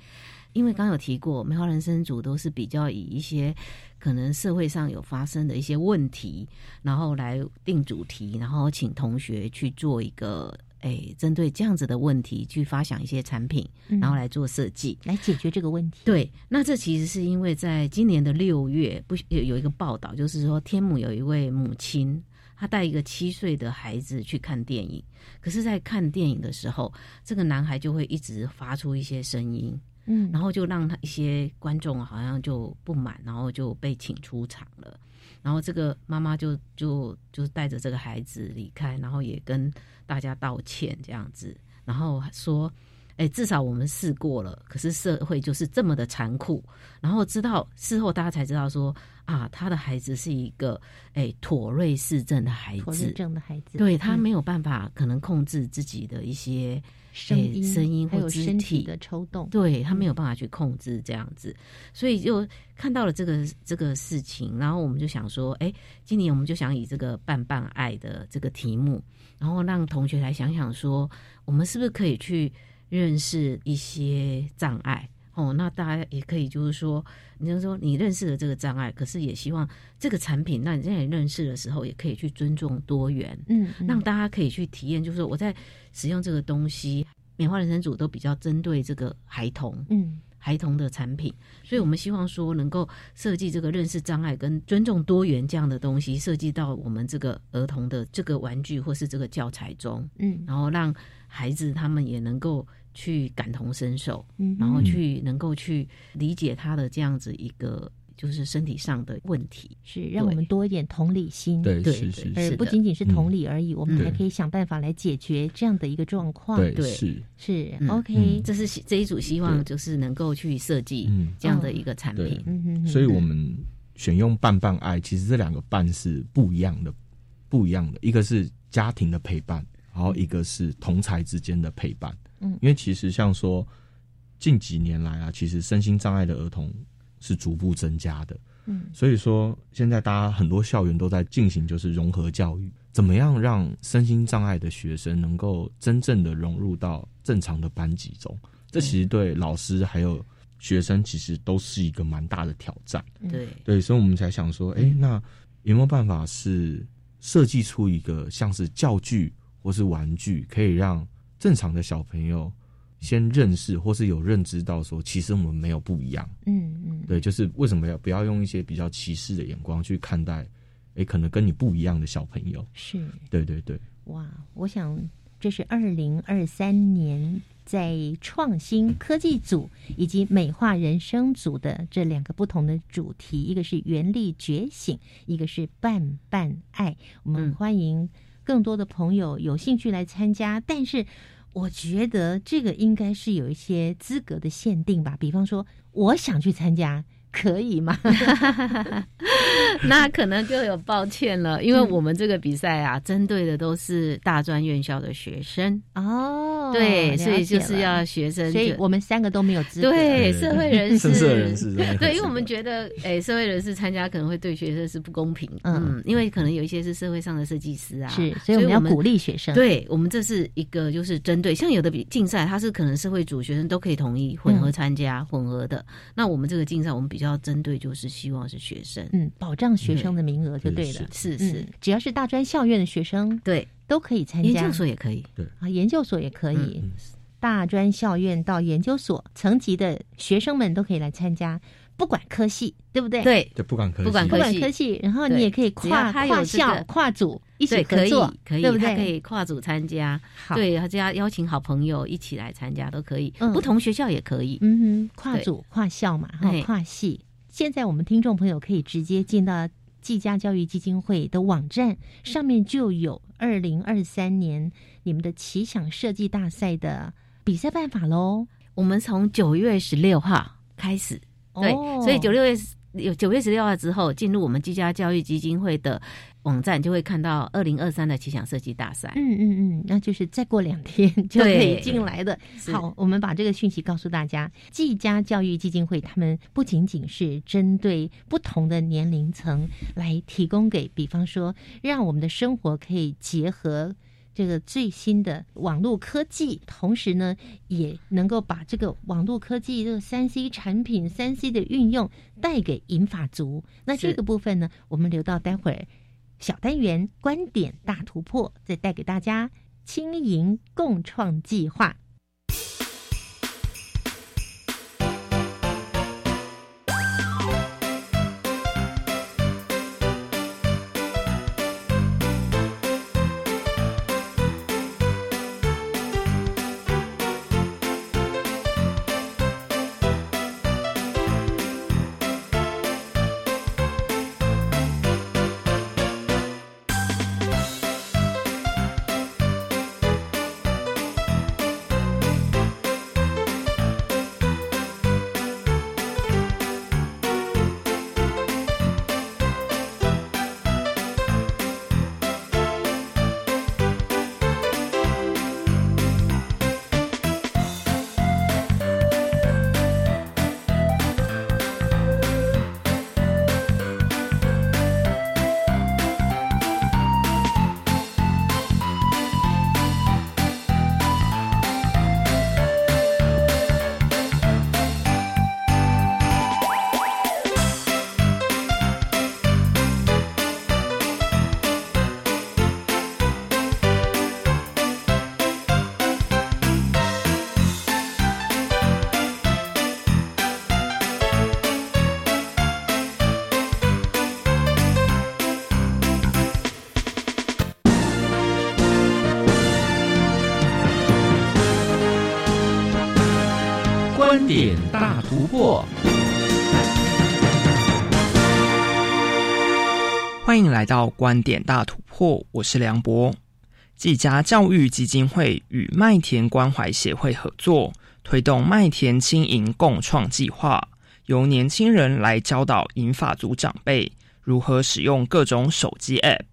S2: 因为刚有提过，梅花人生组都是比较以一些可能社会上有发生的一些问题，然后来定主题，然后请同学去做一个。哎，针对这样子的问题去发想一些产品，然后来做设计，
S1: 来解决这个问题。
S2: 对，那这其实是因为在今年的六月，不有有一个报道，就是说天母有一位母亲，她带一个七岁的孩子去看电影，可是，在看电影的时候，这个男孩就会一直发出一些声音，嗯，然后就让他一些观众好像就不满，然后就被请出场了。然后这个妈妈就就就带着这个孩子离开，然后也跟大家道歉这样子，然后说，哎，至少我们试过了，可是社会就是这么的残酷。然后知道事后大家才知道说，啊，他的孩子是一个哎妥瑞氏症的孩子，妥
S1: 瑞症的孩子，
S2: 对他没有办法可能控制自己的一些。
S1: 声音、
S2: 声音
S1: 或
S2: 肢体
S1: 的抽动，
S2: 对他没有办法去控制这样子，所以就看到了这个这个事情，然后我们就想说，哎，今年我们就想以这个“伴伴爱”的这个题目，然后让同学来想想说，我们是不是可以去认识一些障碍。哦，那大家也可以，就是说，你就说你认识了这个障碍，可是也希望这个产品，那你在认识的时候，也可以去尊重多元，嗯，让大家可以去体验，就是说我在使用这个东西，棉花人生组都比较针对这个孩童，嗯，孩童的产品，所以我们希望说能够设计这个认识障碍跟尊重多元这样的东西，设计到我们这个儿童的这个玩具或是这个教材中，嗯，然后让孩子他们也能够。去感同身受，然后去能够去理解他的这样子一个就是身体上的问题，
S1: 是让我们多一点同理心，
S3: 对，是是，
S1: 而不仅仅是同理而已，我们还可以想办法来解决这样的一个状况，
S3: 对，是。
S1: 是，OK，
S2: 这是这一组希望就是能够去设计这样的一个产品，
S3: 嗯。所以我们选用“伴伴爱”，其实这两个“伴”是不一样的，不一样的，一个是家庭的陪伴，然后一个是同才之间的陪伴。嗯，因为其实像说近几年来啊，其实身心障碍的儿童是逐步增加的。嗯，所以说现在大家很多校园都在进行就是融合教育，怎么样让身心障碍的学生能够真正的融入到正常的班级中？这其实对老师还有学生其实都是一个蛮大的挑战。
S2: 对
S3: 对，所以我们才想说，哎，那有没有办法是设计出一个像是教具或是玩具，可以让正常的小朋友先认识或是有认知到说，其实我们没有不一样。嗯嗯，对，就是为什么要不要用一些比较歧视的眼光去看待？哎，可能跟你不一样的小朋友。
S1: 是，
S3: 对对对。
S1: 哇，我想这是二零二三年在创新科技组以及美化人生组的这两个不同的主题，一个是原力觉醒，一个是伴伴爱。我们欢迎更多的朋友有兴趣来参加，但是。我觉得这个应该是有一些资格的限定吧，比方说，我想去参加。可以吗？
S2: 那可能就有抱歉了，因为我们这个比赛啊，针对的都是大专院校的学生
S1: 哦。
S2: 对，所以就是要学生，
S1: 所以我们三个都没有资格。
S2: 对，社会人士，
S3: 社会人士，
S2: 对，因为我们觉得，哎，社会人士参加可能会对学生是不公平。嗯，因为可能有一些是社会上的设计师啊，
S1: 是，所以我们要鼓励学生。
S2: 对我们这是一个就是针对，像有的比竞赛，它是可能社会组学生都可以同意混合参加，混合的。那我们这个竞赛，我们比较。要针对就是希望是学生，
S1: 嗯，保障学生的名额就对了，
S2: 是是，
S1: 只要是大专校院的学生，
S2: 对，
S1: 都可以参加，
S2: 研究所也可以，
S3: 对。
S1: 啊，研究所也可以，大专校院到研究所层级的学生们都可以来参加，不管科系，对不对？
S2: 对，
S3: 就不管科系
S2: 不管
S1: 科系，然后你也可以跨跨校跨组一起合作，
S2: 可以，
S1: 对不对？
S2: 可以跨组参加，对，他加邀请好朋友一起来参加都可以，不同学校也可以，
S1: 嗯哼，跨组跨校嘛，哈，跨系。现在我们听众朋友可以直接进到技家教育基金会的网站，上面就有二零二三年你们的奇想设计大赛的比赛办法喽。
S2: 我们从九月十六号开始，对，所以九六月有九月十六号之后进入我们技家教育基金会的。网站就会看到二零二三的奇想设计大赛。
S1: 嗯嗯嗯，那就是再过两天 就可以进来的。好，我们把这个讯息告诉大家。技家教育基金会他们不仅仅是针对不同的年龄层来提供给，比方说让我们的生活可以结合这个最新的网络科技，同时呢，也能够把这个网络科技这个三 C 产品、三 C 的运用带给银发族。那这个部分呢，我们留到待会儿小单元观点大突破，再带给大家轻盈共创计划。
S11: 破，
S12: 欢迎来到观点大突破，我是梁博。纪家教育基金会与麦田关怀协会合作，推动麦田轻盈共创计划，由年轻人来教导银发族长辈如何使用各种手机 App，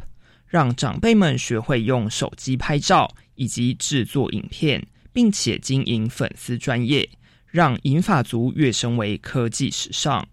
S12: 让长辈们学会用手机拍照以及制作影片，并且经营粉丝专业。让银发族跃升为科技时尚。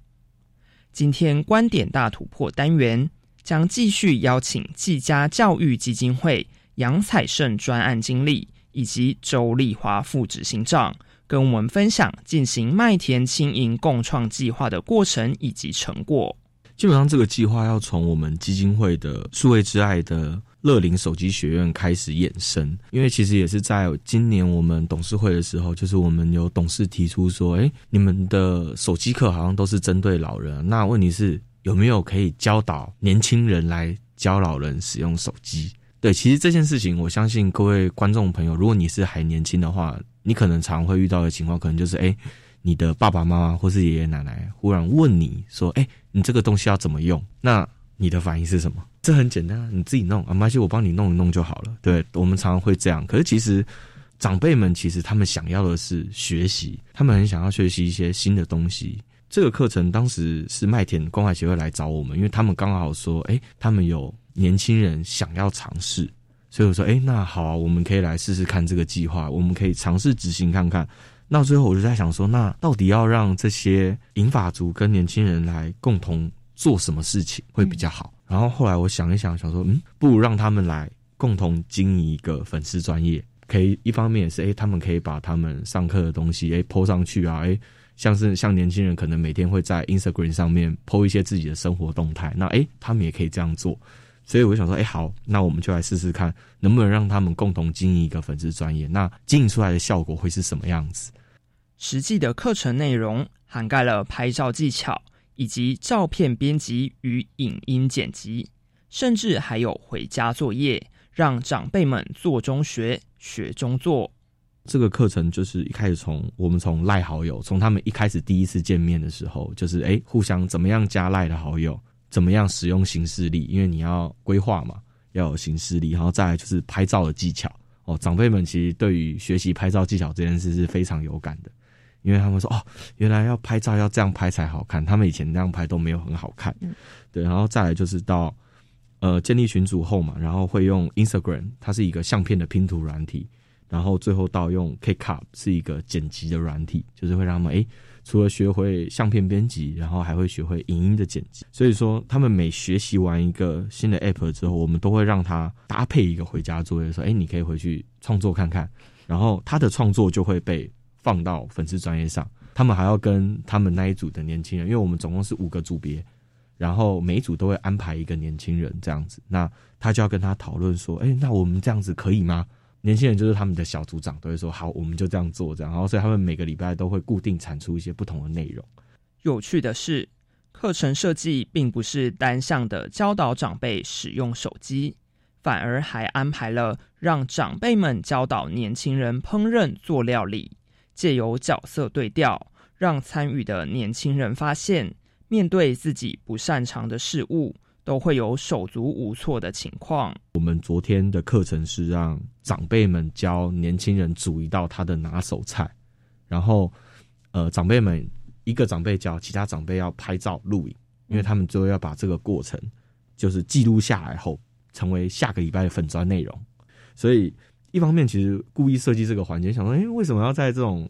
S12: 今天观点大突破单元将继续邀请纪家教育基金会杨彩胜专案经理以及周丽华副执行长，跟我们分享进行麦田轻盈共创计划的过程以及成果。
S3: 基本上，这个计划要从我们基金会的数位之爱的。乐龄手机学院开始衍生，因为其实也是在今年我们董事会的时候，就是我们有董事提出说：“哎，你们的手机课好像都是针对老人，那问题是有没有可以教导年轻人来教老人使用手机？”对，其实这件事情，我相信各位观众朋友，如果你是还年轻的话，你可能常会遇到的情况，可能就是：哎，你的爸爸妈妈或是爷爷奶奶忽然问你说：“哎，你这个东西要怎么用？”那你的反应是什么？这很简单，你自己弄啊，没关系，我帮你弄一弄就好了。对我们常常会这样，可是其实长辈们其实他们想要的是学习，他们很想要学习一些新的东西。这个课程当时是麦田关怀协会来找我们，因为他们刚好说，哎，他们有年轻人想要尝试，所以我说，哎，那好啊，我们可以来试试看这个计划，我们可以尝试执行看看。那最后我就在想说，那到底要让这些银发族跟年轻人来共同做什么事情会比较好？然后后来我想一想，想说，嗯，不如让他们来共同经营一个粉丝专业，可以一方面也是，哎，他们可以把他们上课的东西，哎，po 上去啊，哎，像是像年轻人可能每天会在 Instagram 上面 po 一些自己的生活动态，那哎，他们也可以这样做，所以我想说，哎，好，那我们就来试试看，能不能让他们共同经营一个粉丝专业，那经营出来的效果会是什么样子？
S12: 实际的课程内容涵盖了拍照技巧。以及照片编辑与影音剪辑，甚至还有回家作业，让长辈们做中学，学中做。
S3: 这个课程就是一开始从我们从赖好友，从他们一开始第一次见面的时候，就是哎，互相怎么样加赖的好友，怎么样使用形式力，因为你要规划嘛，要有形式力，然后再来就是拍照的技巧。哦，长辈们其实对于学习拍照技巧这件事是非常有感的。因为他们说哦，原来要拍照要这样拍才好看，他们以前那样拍都没有很好看。对，然后再来就是到呃建立群组后嘛，然后会用 Instagram，它是一个相片的拼图软体，然后最后到用 K Cup 是一个剪辑的软体，就是会让他们诶。除了学会相片编辑，然后还会学会影音的剪辑。所以说，他们每学习完一个新的 app 之后，我们都会让他搭配一个回家作业，说：“哎，你可以回去创作看看。”然后他的创作就会被放到粉丝专业上。他们还要跟他们那一组的年轻人，因为我们总共是五个组别，然后每一组都会安排一个年轻人这样子。那他就要跟他讨论说：“哎，那我们这样子可以吗？”年轻人就是他们的小组长，都会说好，我们就这样做，这样。然后，所以他们每个礼拜都会固定产出一些不同的内容。
S12: 有趣的是，课程设计并不是单向的教导长辈使用手机，反而还安排了让长辈们教导年轻人烹饪做料理，借由角色对调，让参与的年轻人发现，面对自己不擅长的事物。都会有手足无措的情况。
S3: 我们昨天的课程是让长辈们教年轻人煮一道他的拿手菜，然后，呃，长辈们一个长辈教，其他长辈要拍照录影，因为他们最后要把这个过程就是记录下来后，成为下个礼拜的粉砖内容。所以，一方面其实故意设计这个环节，想说，哎，为什么要在这种。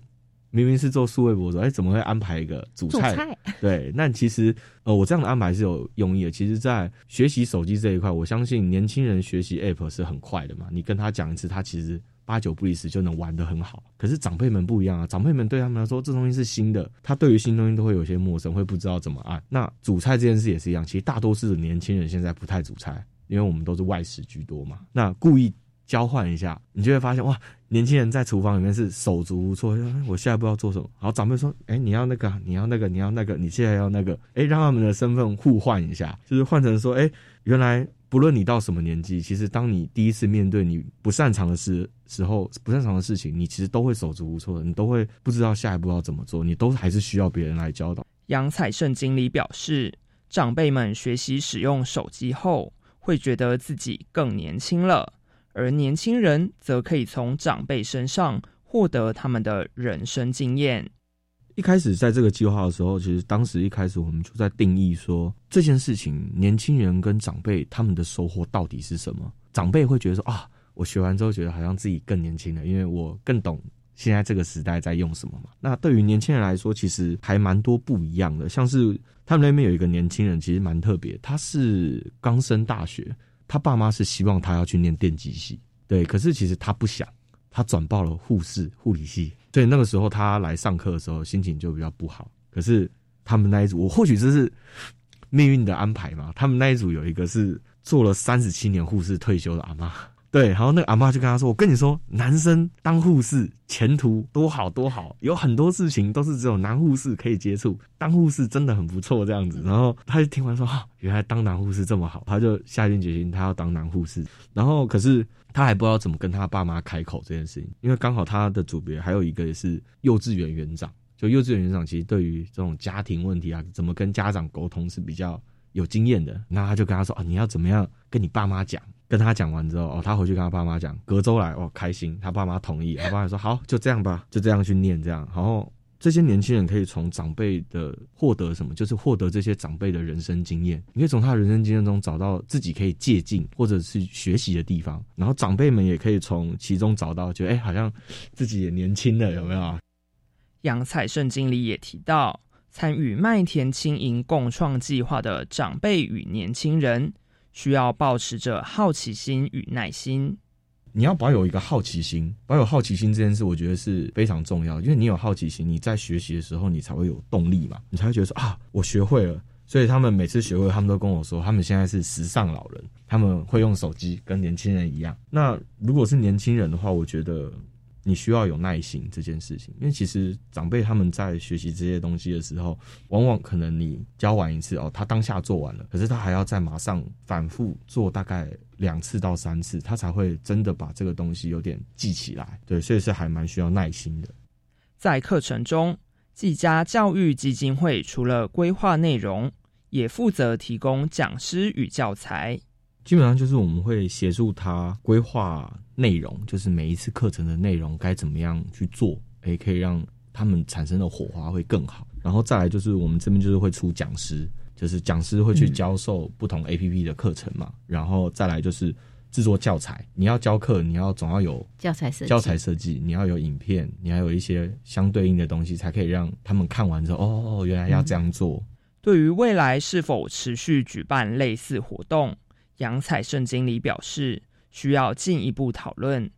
S3: 明明是做数位博主，哎，怎么会安排一个主菜？对，那其实呃，我这样的安排是有用意的。其实，在学习手机这一块，我相信年轻人学习 App 是很快的嘛。你跟他讲一次，他其实八九不离十就能玩得很好。可是长辈们不一样啊，长辈们对他们来说，这东西是新的，他对于新东西都会有些陌生，会不知道怎么按。那煮菜这件事也是一样，其实大多数的年轻人现在不太煮菜，因为我们都是外食居多嘛。那故意。交换一下，你就会发现哇，年轻人在厨房里面是手足无措。我现在不知道做什么。好，长辈说：“哎，你要那个，你要那个，你要那个，你现在要那个。”哎，让他们的身份互换一下，就是换成说：“哎，原来不论你到什么年纪，其实当你第一次面对你不擅长的事时候，不擅长的事情，你其实都会手足无措的，你都会不知道下一步要怎么做，你都还是需要别人来教导。”
S12: 杨彩胜经理表示，长辈们学习使用手机后，会觉得自己更年轻了。而年轻人则可以从长辈身上获得他们的人生经验。
S3: 一开始在这个计划的时候，其实当时一开始我们就在定义说这件事情，年轻人跟长辈他们的收获到底是什么？长辈会觉得说啊，我学完之后觉得好像自己更年轻了，因为我更懂现在这个时代在用什么嘛。那对于年轻人来说，其实还蛮多不一样的。像是他们那边有一个年轻人，其实蛮特别，他是刚升大学。他爸妈是希望他要去念电机系，对，可是其实他不想，他转报了护士护理系，所以那个时候他来上课的时候心情就比较不好。可是他们那一组，我或许这是命运的安排嘛？他们那一组有一个是做了三十七年护士退休的阿妈。对，然后那个阿妈就跟他说：“我跟你说，男生当护士前途多好多好，有很多事情都是只有男护士可以接触，当护士真的很不错。”这样子，然后他就听完说：“哈，原来当男护士这么好。”他就下定决心，他要当男护士。然后，可是他还不知道怎么跟他爸妈开口这件事情，因为刚好他的组别还有一个是幼稚园园长，就幼稚园园长其实对于这种家庭问题啊，怎么跟家长沟通是比较有经验的。那他就跟他说：“啊，你要怎么样跟你爸妈讲？”跟他讲完之后，哦，他回去跟他爸妈讲，隔周来，哦，开心，他爸妈同意，他爸妈说好，就这样吧，就这样去念这样。然后这些年轻人可以从长辈的获得什么，就是获得这些长辈的人生经验，你可以从他人生经验中找到自己可以借鉴或者是学习的地方。然后长辈们也可以从其中找到，觉得哎，好像自己也年轻了，有没有？
S12: 杨彩胜经理也提到，参与麦田轻盈共创计划的长辈与年轻人。需要保持着好奇心与耐心。
S3: 你要保有一个好奇心，保有好奇心这件事，我觉得是非常重要。因为你有好奇心，你在学习的时候，你才会有动力嘛，你才会觉得说啊，我学会了。所以他们每次学会，他们都跟我说，他们现在是时尚老人，他们会用手机，跟年轻人一样。那如果是年轻人的话，我觉得。你需要有耐心这件事情，因为其实长辈他们在学习这些东西的时候，往往可能你教完一次哦，他当下做完了，可是他还要再马上反复做大概两次到三次，他才会真的把这个东西有点记起来。对，所以是还蛮需要耐心的。
S12: 在课程中，季家教育基金会除了规划内容，也负责提供讲师与教材。
S3: 基本上就是我们会协助他规划内容，就是每一次课程的内容该怎么样去做，诶，可以让他们产生的火花会更好。然后再来就是我们这边就是会出讲师，就是讲师会去教授不同 A P P 的课程嘛。然后再来就是制作教材，你要教课，你要总要有
S2: 教材设计，
S3: 教材设计，你要有影片，你要有一些相对应的东西，才可以让他们看完之后，哦，原来要这样做。
S12: 对于未来是否持续举办类似活动，杨彩胜经理表示需要进一步讨论。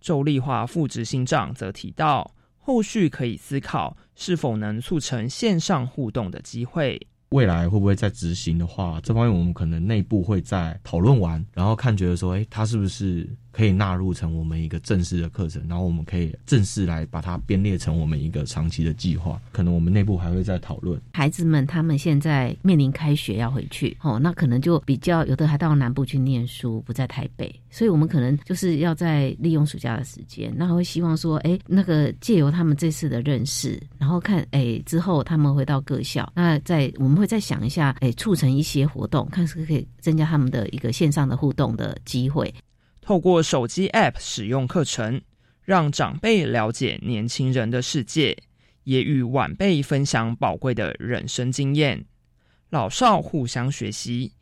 S12: 周丽华副执行长则提到，后续可以思考是否能促成线上互动的机会。
S3: 未来会不会再执行的话，这方面我们可能内部会再讨论完，然后看觉得说，哎，他是不是可以纳入成我们一个正式的课程，然后我们可以正式来把它编列成我们一个长期的计划。可能我们内部还会再讨论。
S2: 孩子们他们现在面临开学要回去，哦，那可能就比较有的还到南部去念书，不在台北，所以我们可能就是要在利用暑假的时间，那会希望说，哎，那个借由他们这次的认识，然后看，哎，之后他们回到各校，那在我们。会再想一下，哎，促成一些活动，看是不是可以增加他们的一个线上的互动的机会。
S12: 透过手机 App 使用课程，让长辈了解年轻人的世界，也与晚辈分享宝贵的人生经验，老少互相学习，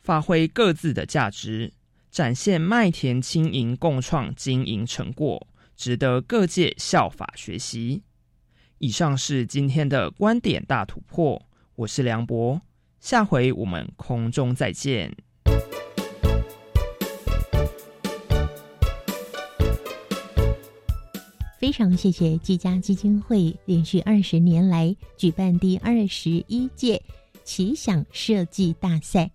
S12: 发挥各自的价值，展现麦田经营共创经营成果，值得各界效法学习。以上是今天的观点大突破。我是梁博，下回我们空中再见。
S1: 非常谢谢季家基金会连续二十年来举办第二十一届奇想设计大赛，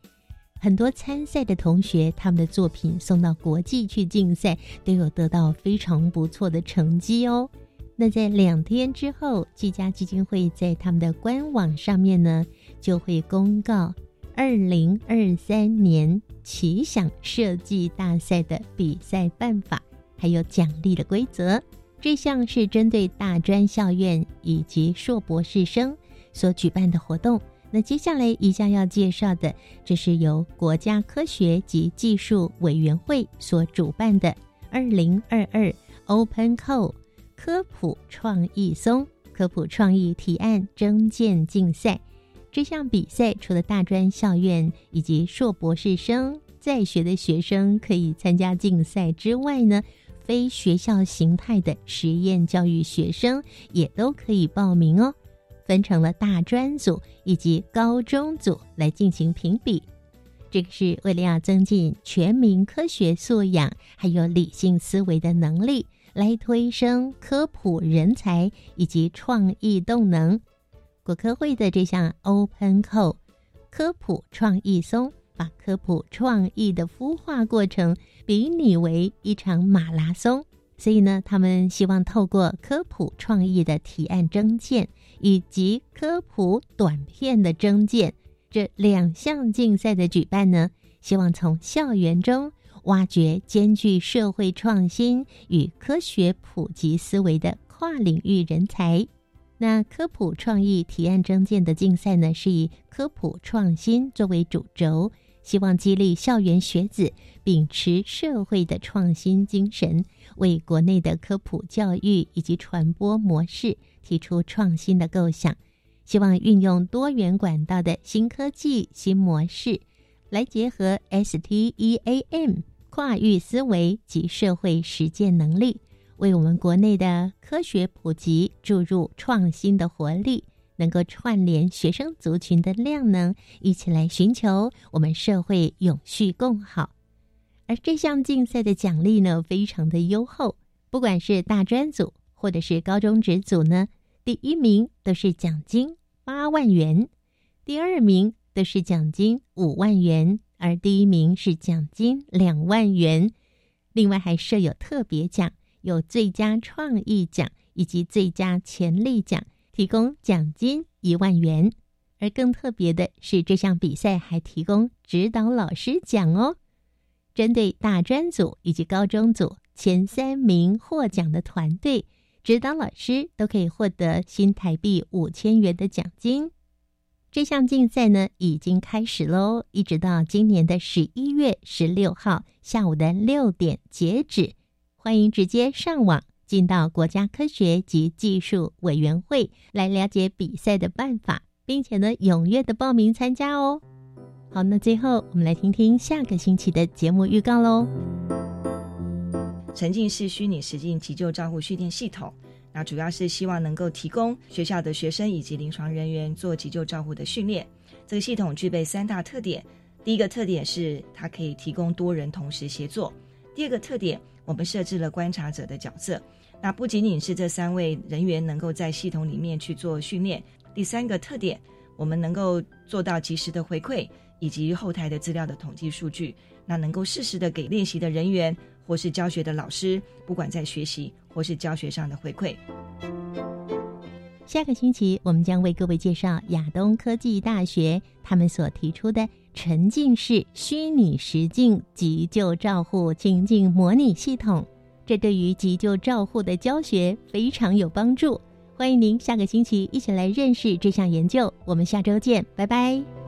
S1: 很多参赛的同学，他们的作品送到国际去竞赛，都有得到非常不错的成绩哦。那在两天之后，季家基金会在他们的官网上面呢，就会公告二零二三年奇想设计大赛的比赛办法，还有奖励的规则。这项是针对大专校院以及硕博士生所举办的活动。那接下来一项要介绍的，这是由国家科学及技术委员会所主办的二零二二 Open Call。科普创意松科普创意提案征件竞赛，这项比赛除了大专校院以及硕博士生在学的学生可以参加竞赛之外呢，非学校形态的实验教育学生也都可以报名哦。分成了大专组以及高中组来进行评比，这个是为了要增进全民科学素养还有理性思维的能力。来推升科普人才以及创意动能。国科会的这项 Open Call 科普创意松，把科普创意的孵化过程比拟为一场马拉松。所以呢，他们希望透过科普创意的提案征件以及科普短片的征件这两项竞赛的举办呢，希望从校园中。挖掘兼具社会创新与科学普及思维的跨领域人才。那科普创意提案征件的竞赛呢，是以科普创新作为主轴，希望激励校园学子秉持社会的创新精神，为国内的科普教育以及传播模式提出创新的构想，希望运用多元管道的新科技新模式。来结合 STEAM 跨域思维及社会实践能力，为我们国内的科学普及注入创新的活力，能够串联学生族群的量能，一起来寻求我们社会永续共好。而这项竞赛的奖励呢，非常的优厚，不管是大专组或者是高中职组呢，第一名都是奖金八万元，第二名。都是奖金五万元，而第一名是奖金两万元。另外还设有特别奖，有最佳创意奖以及最佳潜力奖，提供奖金一万元。而更特别的是，这项比赛还提供指导老师奖哦。针对大专组以及高中组前三名获奖的团队，指导老师都可以获得新台币五千元的奖金。这项竞赛呢已经开始喽，一直到今年的十一月十六号下午的六点截止。欢迎直接上网进到国家科学及技术委员会来了解比赛的办法，并且呢踊跃的报名参加哦。好，那最后我们来听听下个星期的节目预告喽。
S13: 沉浸式虚拟实境急救照护训练系统，那主要是希望能够提供学校的学生以及临床人员做急救照护的训练。这个系统具备三大特点：第一个特点是它可以提供多人同时协作；第二个特点，我们设置了观察者的角色，那不仅仅是这三位人员能够在系统里面去做训练；第三个特点，我们能够做到及时的回馈以及后台的资料的统计数据，那能够适时的给练习的人员。或是教学的老师，不管在学习或是教学上的回馈。
S1: 下个星期，我们将为各位介绍亚东科技大学他们所提出的沉浸式虚拟实境急救照护情境模拟系统，这对于急救照护的教学非常有帮助。欢迎您下个星期一起来认识这项研究。我们下周见，拜拜。